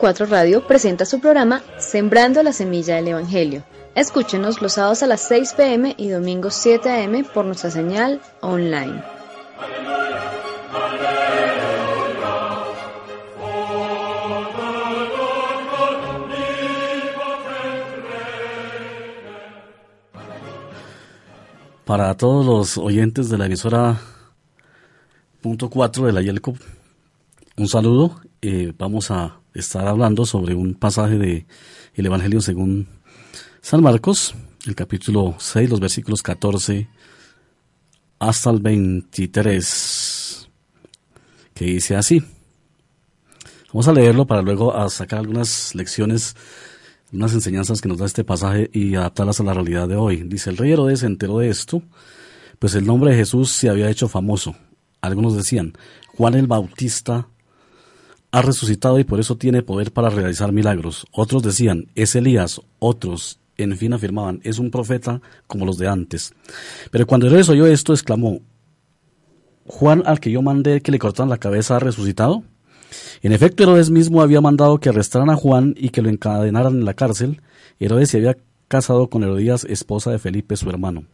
4 Radio presenta su programa Sembrando la Semilla del Evangelio. Escúchenos los sábados a las 6 pm y domingos 7 am por nuestra señal online. Para todos los oyentes de la emisora punto 4 de la Yelco, un saludo. Eh, vamos a estar hablando sobre un pasaje de el Evangelio según San Marcos, el capítulo 6, los versículos 14 hasta el 23, que dice así. Vamos a leerlo para luego a sacar algunas lecciones unas enseñanzas que nos da este pasaje y adaptarlas a la realidad de hoy. Dice, el rey Herodes se enteró de esto, pues el nombre de Jesús se había hecho famoso. Algunos decían, Juan el Bautista ha resucitado y por eso tiene poder para realizar milagros. Otros decían, es Elías. Otros, en fin, afirmaban, es un profeta como los de antes. Pero cuando Herodes oyó esto, exclamó, Juan al que yo mandé que le cortaran la cabeza ha resucitado. En efecto, Herodes mismo había mandado que arrestaran a Juan y que lo encadenaran en la cárcel. Herodes se había casado con Herodías, esposa de Felipe, su hermano.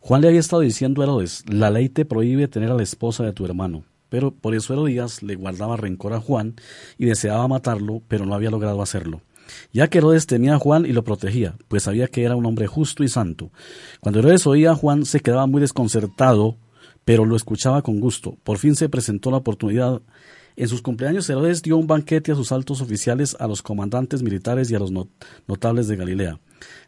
Juan le había estado diciendo a Herodes, la ley te prohíbe tener a la esposa de tu hermano. Pero por eso Herodías le guardaba rencor a Juan y deseaba matarlo, pero no había logrado hacerlo. Ya que Herodes temía a Juan y lo protegía, pues sabía que era un hombre justo y santo. Cuando Herodes oía a Juan se quedaba muy desconcertado, pero lo escuchaba con gusto. Por fin se presentó la oportunidad en sus cumpleaños Herodes dio un banquete a sus altos oficiales, a los comandantes militares y a los notables de Galilea.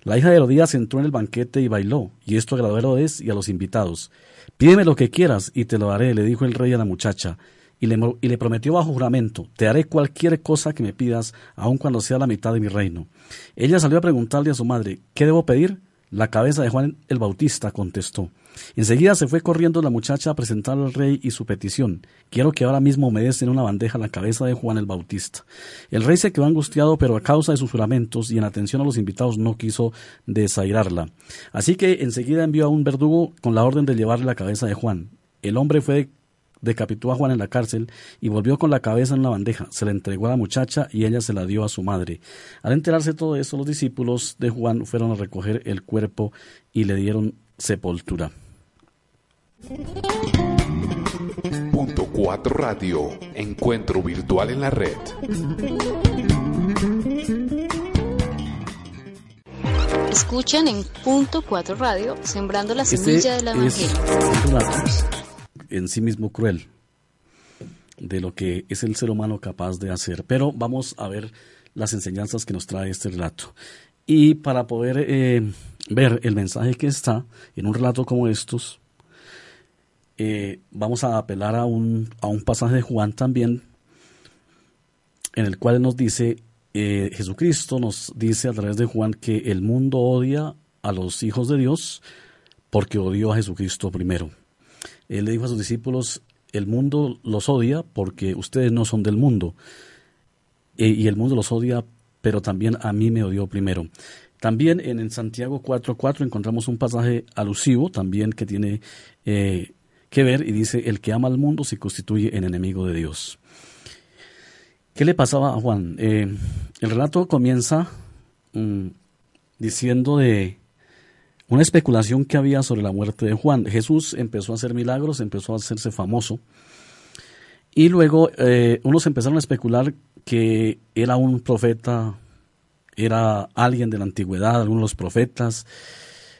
La hija de Herodías entró en el banquete y bailó, y esto agradó a Herodes y a los invitados. Pídeme lo que quieras y te lo daré, le dijo el rey a la muchacha, y le, y le prometió bajo juramento, te haré cualquier cosa que me pidas, aun cuando sea la mitad de mi reino. Ella salió a preguntarle a su madre, ¿qué debo pedir? La cabeza de Juan el Bautista contestó. Enseguida se fue corriendo la muchacha a presentar al rey y su petición. Quiero que ahora mismo me des en una bandeja la cabeza de Juan el Bautista. El rey se quedó angustiado, pero a causa de sus juramentos y en atención a los invitados no quiso desairarla. Así que enseguida envió a un verdugo con la orden de llevarle la cabeza de Juan. El hombre fue decapitó a Juan en la cárcel y volvió con la cabeza en la bandeja. Se la entregó a la muchacha y ella se la dio a su madre. Al enterarse de todo esto, los discípulos de Juan fueron a recoger el cuerpo y le dieron sepultura. Punto 4 Radio, encuentro virtual en la red. Escuchan en Punto 4 Radio, sembrando la este semilla de la evangelio. en sí mismo cruel de lo que es el ser humano capaz de hacer. Pero vamos a ver las enseñanzas que nos trae este relato. Y para poder eh, ver el mensaje que está en un relato como estos, eh, vamos a apelar a un, a un pasaje de Juan también, en el cual nos dice, eh, Jesucristo nos dice a través de Juan que el mundo odia a los hijos de Dios porque odió a Jesucristo primero. Él le dijo a sus discípulos, el mundo los odia porque ustedes no son del mundo. Eh, y el mundo los odia, pero también a mí me odió primero. También en, Santiago 4.4 encontramos un pasaje alusivo también que tiene ver y dice, el que ama al mundo se constituye en enemigo de Dios. ¿Qué le pasaba a Juan? Eh, el relato comienza mm, diciendo de una especulación que había sobre la muerte de Juan. Jesús empezó a hacer milagros, empezó a hacerse famoso. Y luego eh, unos empezaron a especular que era un profeta, era alguien de la antigüedad, algunos de los profetas.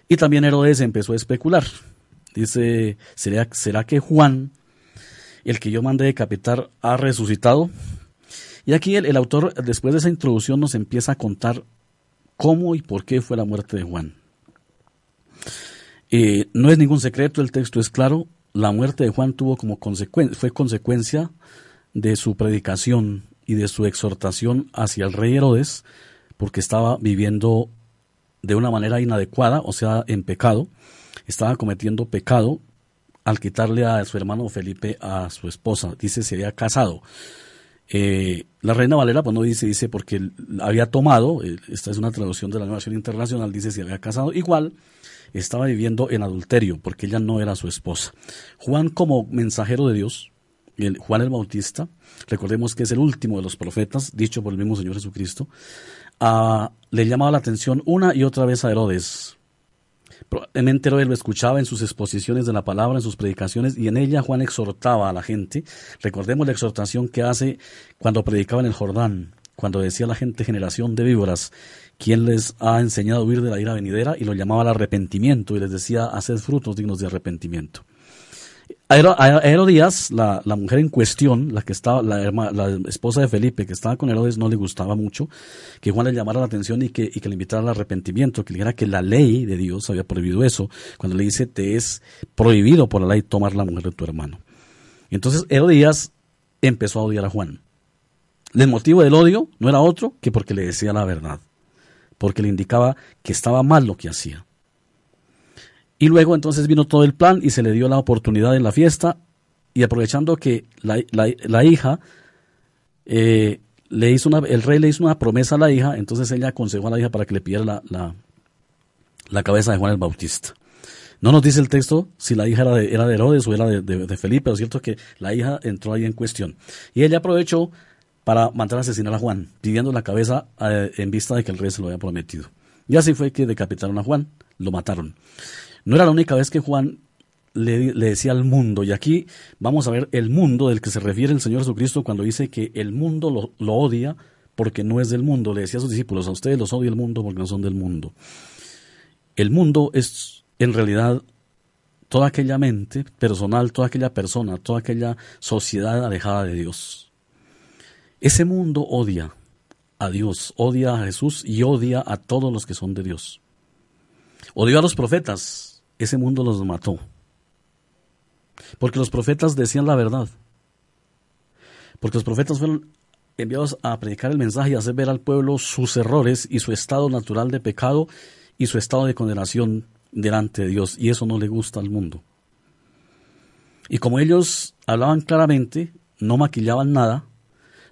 Y también Herodes empezó a especular. Dice, ¿será, ¿será que Juan, el que yo mandé decapitar, ha resucitado? Y aquí el, autor, después de esa introducción, nos empieza a contar cómo y por qué fue la muerte de Juan. Eh, no es ningún secreto, el texto es claro. La muerte de Juan tuvo como fue consecuencia de su predicación y de su exhortación hacia el rey Herodes, porque estaba viviendo de una manera inadecuada, o sea, en pecado, estaba cometiendo pecado al quitarle a su hermano Felipe a su esposa. Dice, se había casado. Eh, la reina Valera, pues no dice, dice porque había tomado, eh, esta es una traducción de la Nueva Versión Internacional, dice se había casado. Igual, estaba viviendo en adulterio, porque ella no era su esposa. Juan, como mensajero de Dios, el Juan el Bautista, recordemos que es el último de los profetas, dicho por el mismo Señor Jesucristo, le llamaba la atención una y otra vez a Herodes. Probablemente Herodes lo escuchaba en sus exposiciones de la palabra, en sus predicaciones, y en ella Juan exhortaba a la gente. Recordemos la exhortación que hace cuando predicaba en el Jordán, cuando decía a la gente generación de víboras, quien les ha enseñado a huir de la ira venidera, y lo llamaba al arrepentimiento, y les decía, haced frutos dignos de arrepentimiento. A Herodías, la, la, mujer en cuestión, la que estaba, la, la, esposa de Felipe, que estaba con Herodes, no le gustaba mucho que Juan le llamara la atención y que, y que le invitara al arrepentimiento, que le dijera que la ley de Dios había prohibido eso, cuando le dice, te es prohibido por la ley tomar la mujer de tu hermano. Entonces Herodías empezó a odiar a Juan. El motivo del odio no era otro que porque le decía la verdad, porque le indicaba que estaba mal lo que hacía. Y luego entonces vino todo el plan y se le dio la oportunidad en la fiesta y aprovechando que la, hija, eh, le hizo una, el rey le hizo una promesa a la hija, entonces ella aconsejó a la hija para que le pidiera la, la, cabeza de Juan el Bautista. No nos dice el texto si la hija era de, era de Herodes o era de, Felipe, pero es cierto que la hija entró ahí en cuestión. Y ella aprovechó para mandar a asesinar a Juan, pidiendo la cabeza eh, en vista de que el rey se lo había prometido. Y así fue que decapitaron a Juan, lo mataron. No era la única vez que Juan le, decía al mundo, y aquí vamos a ver el mundo del que se refiere el Señor Jesucristo cuando dice que el mundo lo, odia porque no es del mundo. Le decía a sus discípulos, a ustedes los odia el mundo porque no son del mundo. El mundo es en realidad toda aquella mente personal, toda aquella persona, toda aquella sociedad alejada de Dios. Ese mundo odia a Dios, odia a Jesús y odia a todos los que son de Dios. Odió a los profetas, ese mundo los mató. Porque los profetas decían la verdad. Porque los profetas fueron enviados a predicar el mensaje y hacer ver al pueblo sus errores y su estado natural de pecado y su estado de condenación delante de Dios. Y eso no le gusta al mundo. Y como ellos hablaban claramente, no maquillaban nada,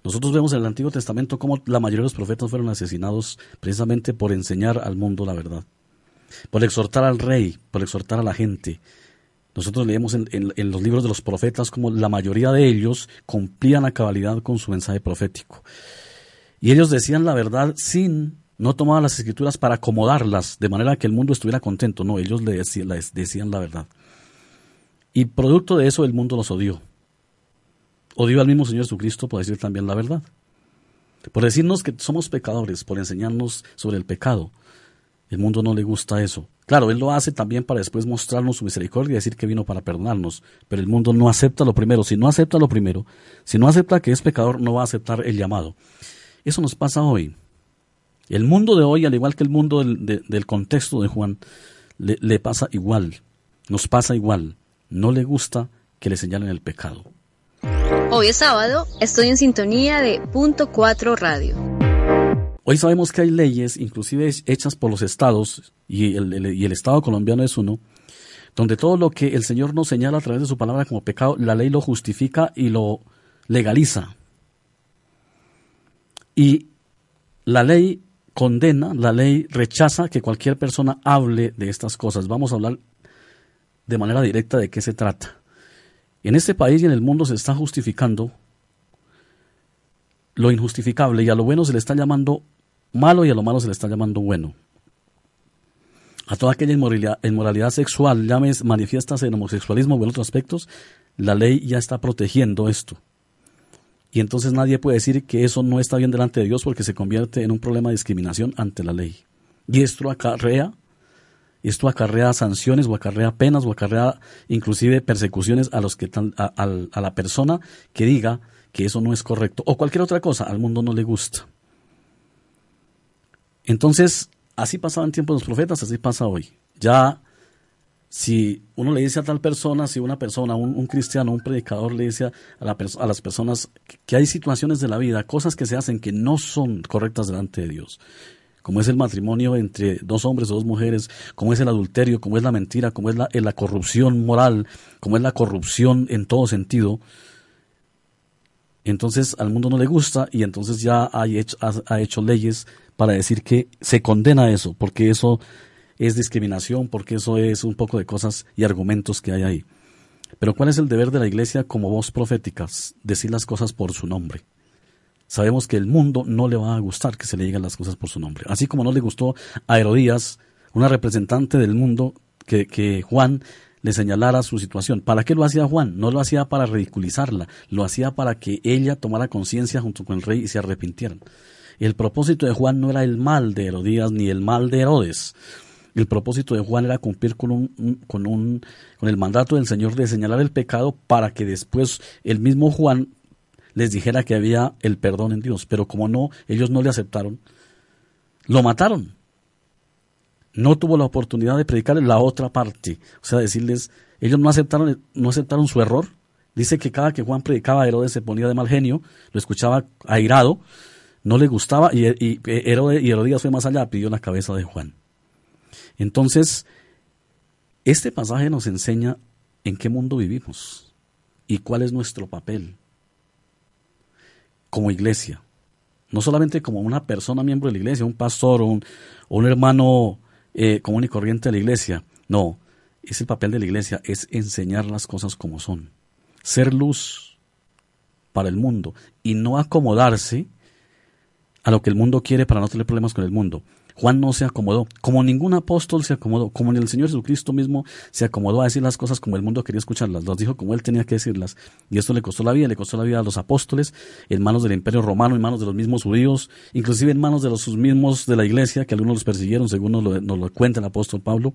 nosotros vemos en el Antiguo Testamento cómo la mayoría de los profetas fueron asesinados precisamente por enseñar al mundo la verdad por exhortar al rey, por exhortar a la gente. Nosotros leemos en, los libros de los profetas como la mayoría de ellos cumplían a cabalidad con su mensaje profético. Y ellos decían la verdad sin, no tomaban las escrituras para acomodarlas de manera que el mundo estuviera contento. No, ellos le decían, decían la verdad. Y producto de eso el mundo los odió. Odió al mismo Señor Jesucristo por decir también la verdad. Por decirnos que somos pecadores, por enseñarnos sobre el pecado. El mundo no le gusta eso. Claro, Él lo hace también para después mostrarnos su misericordia y decir que vino para perdonarnos. Pero el mundo no acepta lo primero. Si no acepta lo primero, si no acepta que es pecador, no va a aceptar el llamado. Eso nos pasa hoy. El mundo de hoy, al igual que el mundo del, contexto de Juan, le, le pasa igual. Nos pasa igual. No le gusta que le señalen el pecado. Hoy es sábado, estoy en sintonía de Punto 4 Radio. Hoy sabemos que hay leyes, inclusive hechas por los estados, y el, Estado colombiano es uno, donde todo lo que el Señor nos señala a través de su palabra como pecado, la ley lo justifica y lo legaliza. Y la ley condena, la ley rechaza que cualquier persona hable de estas cosas. Vamos a hablar de manera directa de qué se trata. En este país y en el mundo se está justificando lo injustificable y a lo bueno se le está llamando malo y a lo malo se le está llamando bueno. A toda aquella inmoralidad, sexual, llames manifiestas en homosexualismo o en otros aspectos, la ley ya está protegiendo esto. Y entonces nadie puede decir que eso no está bien delante de Dios porque se convierte en un problema de discriminación ante la ley. Y esto acarrea, esto acarrea sanciones o acarrea penas o acarrea inclusive persecuciones a los que a, a la persona que diga que eso no es correcto o cualquier otra cosa, al mundo no le gusta. Entonces, así pasaba en tiempos los profetas, así pasa hoy. Ya, si uno le dice a tal persona, si una persona, un, cristiano, un predicador le dice a, a las personas que hay situaciones de la vida, cosas que se hacen que no son correctas delante de Dios, como es el matrimonio entre dos hombres o dos mujeres, como es el adulterio, como es la mentira, como es la, la corrupción moral, como es la corrupción en todo sentido, entonces al mundo no le gusta y entonces ya ha hecho, ha hecho leyes para decir que se condena eso, porque eso es discriminación, porque eso es un poco de cosas y argumentos que hay ahí. Pero ¿cuál es el deber de la iglesia como voz profética? Decir las cosas por su nombre. Sabemos que el mundo no le va a gustar que se le digan las cosas por su nombre. Así como no le gustó a Herodías, una representante del mundo, que, que Juan le señalara su situación. ¿Para qué lo hacía Juan? No lo hacía para ridiculizarla, lo hacía para que ella tomara conciencia junto con el rey y se arrepintieran. El propósito de Juan no era el mal de Herodías ni el mal de Herodes. El propósito de Juan era cumplir con, un, con, un, con el mandato del Señor de señalar el pecado para que después el mismo Juan les dijera que había el perdón en Dios. Pero como no, ellos no le aceptaron, lo mataron. No tuvo la oportunidad de predicar la otra parte. O sea, decirles, ellos no aceptaron, no aceptaron su error. Dice que cada que Juan predicaba, Herodes se ponía de mal genio, lo escuchaba airado, no le gustaba y, Herodes, y Herodías fue más allá, pidió la cabeza de Juan. Entonces, este pasaje nos enseña en qué mundo vivimos y cuál es nuestro papel como iglesia. No solamente como una persona miembro de la iglesia, un pastor o un hermano eh, común y corriente de la iglesia. No, es el papel de la iglesia, es enseñar las cosas como son. Ser luz para el mundo y no acomodarse a lo que el mundo quiere para no tener problemas con el mundo. Juan no se acomodó, como ningún apóstol se acomodó, como ni el Señor Jesucristo mismo se acomodó a decir las cosas como el mundo quería escucharlas, las dijo como él tenía que decirlas. Y esto le costó la vida, le costó la vida a los apóstoles, en manos del imperio romano, en manos de los mismos judíos, inclusive en manos de los mismos de la iglesia, que algunos los persiguieron, según nos lo, cuenta el apóstol Pablo.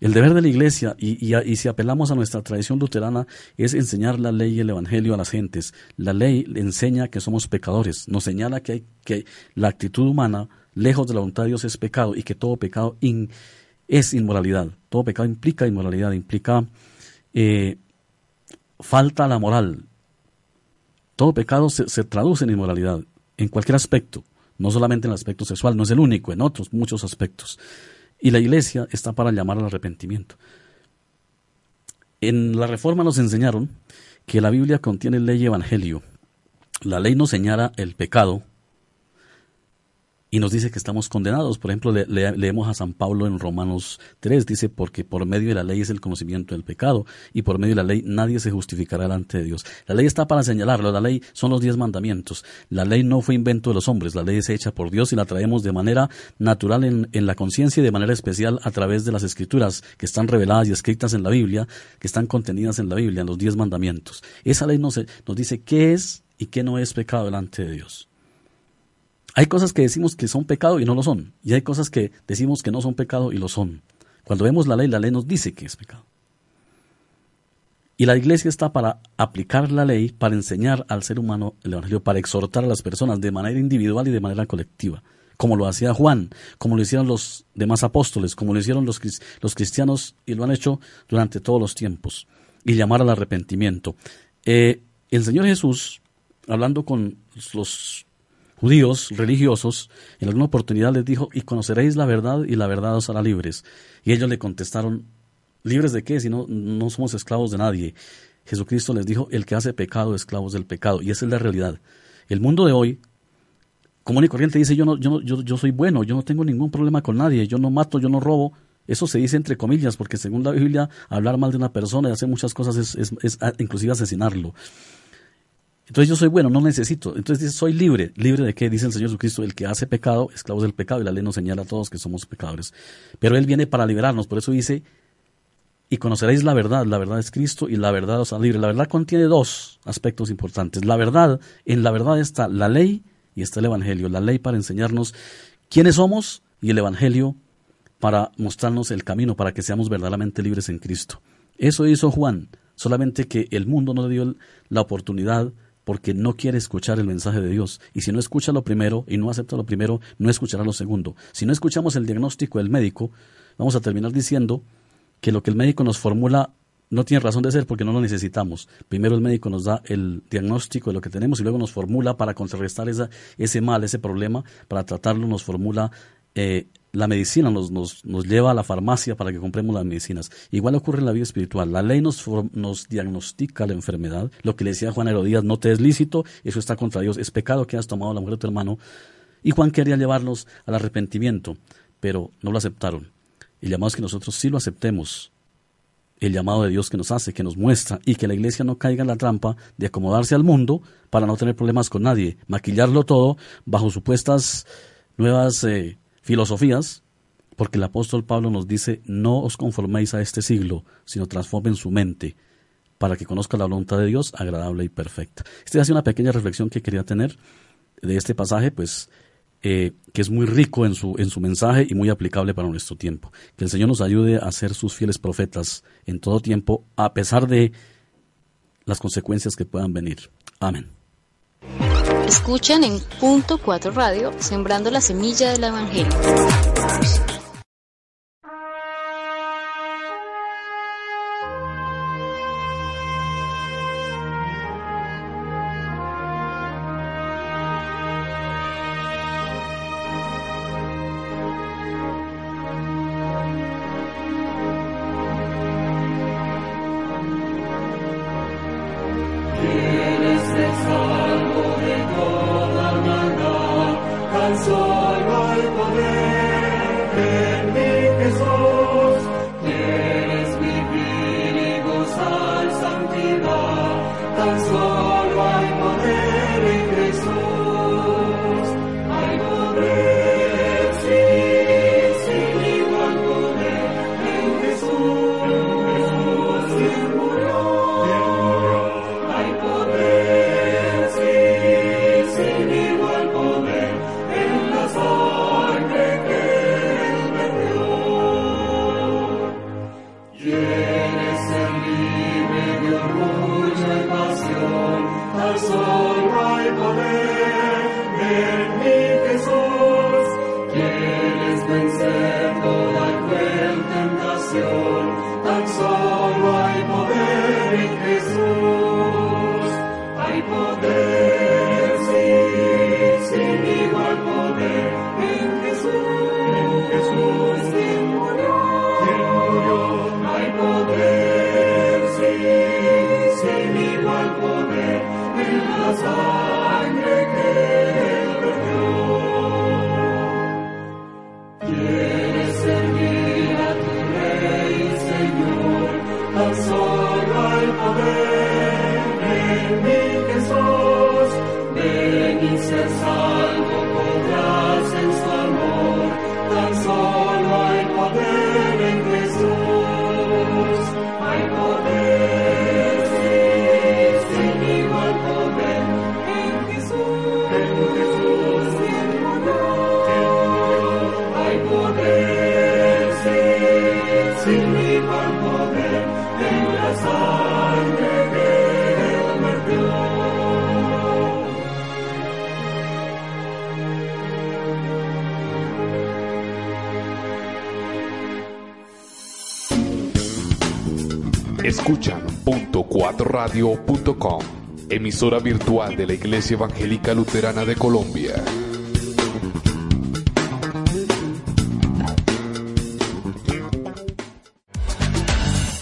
El deber de la iglesia, y, y, y, si apelamos a nuestra tradición luterana, es enseñar la ley y el evangelio a las gentes. La ley enseña que somos pecadores, nos señala que, hay, que la actitud humana, lejos de la voluntad de Dios, es pecado y que todo pecado es inmoralidad. Todo pecado implica inmoralidad, implica eh, falta a la moral. Todo pecado se, se traduce en inmoralidad, en cualquier aspecto, no solamente en el aspecto sexual, no es el único, en otros muchos aspectos. Y la iglesia está para llamar al arrepentimiento. En la reforma nos enseñaron que la Biblia contiene ley y evangelio. La ley nos señala el pecado, y nos dice que estamos condenados. Por ejemplo, le, le, leemos a San Pablo en Romanos 3, dice, porque por medio de la ley es el conocimiento del pecado, y por medio de la ley nadie se justificará delante de Dios. La ley está para señalarlo, la ley son los diez mandamientos. La ley no fue invento de los hombres, la ley es hecha por Dios y la traemos de manera natural en, en la conciencia y de manera especial a través de las escrituras que están reveladas y escritas en la Biblia, que están contenidas en la Biblia, en los diez mandamientos. Esa ley nos, nos dice qué es y qué no es pecado delante de Dios. Hay cosas que decimos que son pecado y no lo son. Y hay cosas que decimos que no son pecado y lo son. Cuando vemos la ley, la ley nos dice que es pecado. Y la iglesia está para aplicar la ley, para enseñar al ser humano el Evangelio, para exhortar a las personas de manera individual y de manera colectiva, como lo hacía Juan, como lo hicieron los demás apóstoles, como lo hicieron los, cristianos y lo han hecho durante todos los tiempos, y llamar al arrepentimiento. Eh, el Señor Jesús, hablando con los judíos religiosos, en alguna oportunidad les dijo, y conoceréis la verdad y la verdad os hará libres. Y ellos le contestaron, ¿libres de qué? Si no, no somos esclavos de nadie. Jesucristo les dijo, el que hace pecado, esclavos del pecado. Y esa es la realidad. El mundo de hoy, común y corriente, dice, yo, no, yo, yo, yo soy bueno, yo no tengo ningún problema con nadie, yo no mato, yo no robo. Eso se dice entre comillas, porque según la Biblia, hablar mal de una persona y hacer muchas cosas es, es, es inclusive asesinarlo. Entonces yo soy bueno, no necesito. Entonces dice, soy libre. ¿Libre de qué? Dice el Señor Jesucristo, el que hace pecado, esclavo del pecado, y la ley nos señala a todos que somos pecadores. Pero Él viene para liberarnos, por eso dice, y conoceréis la verdad, la verdad es Cristo, y la verdad os hará libre. La verdad contiene dos aspectos importantes. La verdad, en la verdad está la ley y está el Evangelio. La ley para enseñarnos quiénes somos y el Evangelio para mostrarnos el camino, para que seamos verdaderamente libres en Cristo. Eso hizo Juan, solamente que el mundo no le dio la oportunidad porque no quiere escuchar el mensaje de Dios. Y si no escucha lo primero y no acepta lo primero, no escuchará lo segundo. Si no escuchamos el diagnóstico del médico, vamos a terminar diciendo que lo que el médico nos formula no tiene razón de ser porque no lo necesitamos. Primero el médico nos da el diagnóstico de lo que tenemos y luego nos formula para contrarrestar esa, ese mal, ese problema, para tratarlo nos formula eh, la medicina nos, nos, nos, lleva a la farmacia para que compremos las medicinas. Igual ocurre en la vida espiritual. La ley nos, nos diagnostica la enfermedad. Lo que le decía Juan Herodías, no te es lícito, eso está contra Dios. Es pecado que has tomado la mujer de tu hermano. Y Juan quería llevarlos al arrepentimiento, pero no lo aceptaron. Y llamamos que nosotros sí lo aceptemos. el llamado de Dios que nos hace, que nos muestra, y que la iglesia no caiga en la trampa de acomodarse al mundo para no tener problemas con nadie, maquillarlo todo bajo supuestas nuevas eh, filosofías, porque el apóstol Pablo nos dice, no os conforméis a este siglo, sino transformen su mente para que conozca la voluntad de Dios agradable y perfecta. Esta es una pequeña reflexión que quería tener de este pasaje, pues eh, que es muy rico en su, en su mensaje y muy aplicable para nuestro tiempo. Que el Señor nos ayude a ser sus fieles profetas en todo tiempo, a pesar de las consecuencias que puedan venir. Amén. Escuchan en punto 4 radio, sembrando la semilla del Evangelio. Yeah. Escuchan punto 4radio.com, emisora virtual de la Iglesia Evangélica Luterana de Colombia.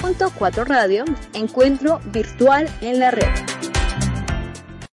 Punto 4 Radio, encuentro virtual en la red.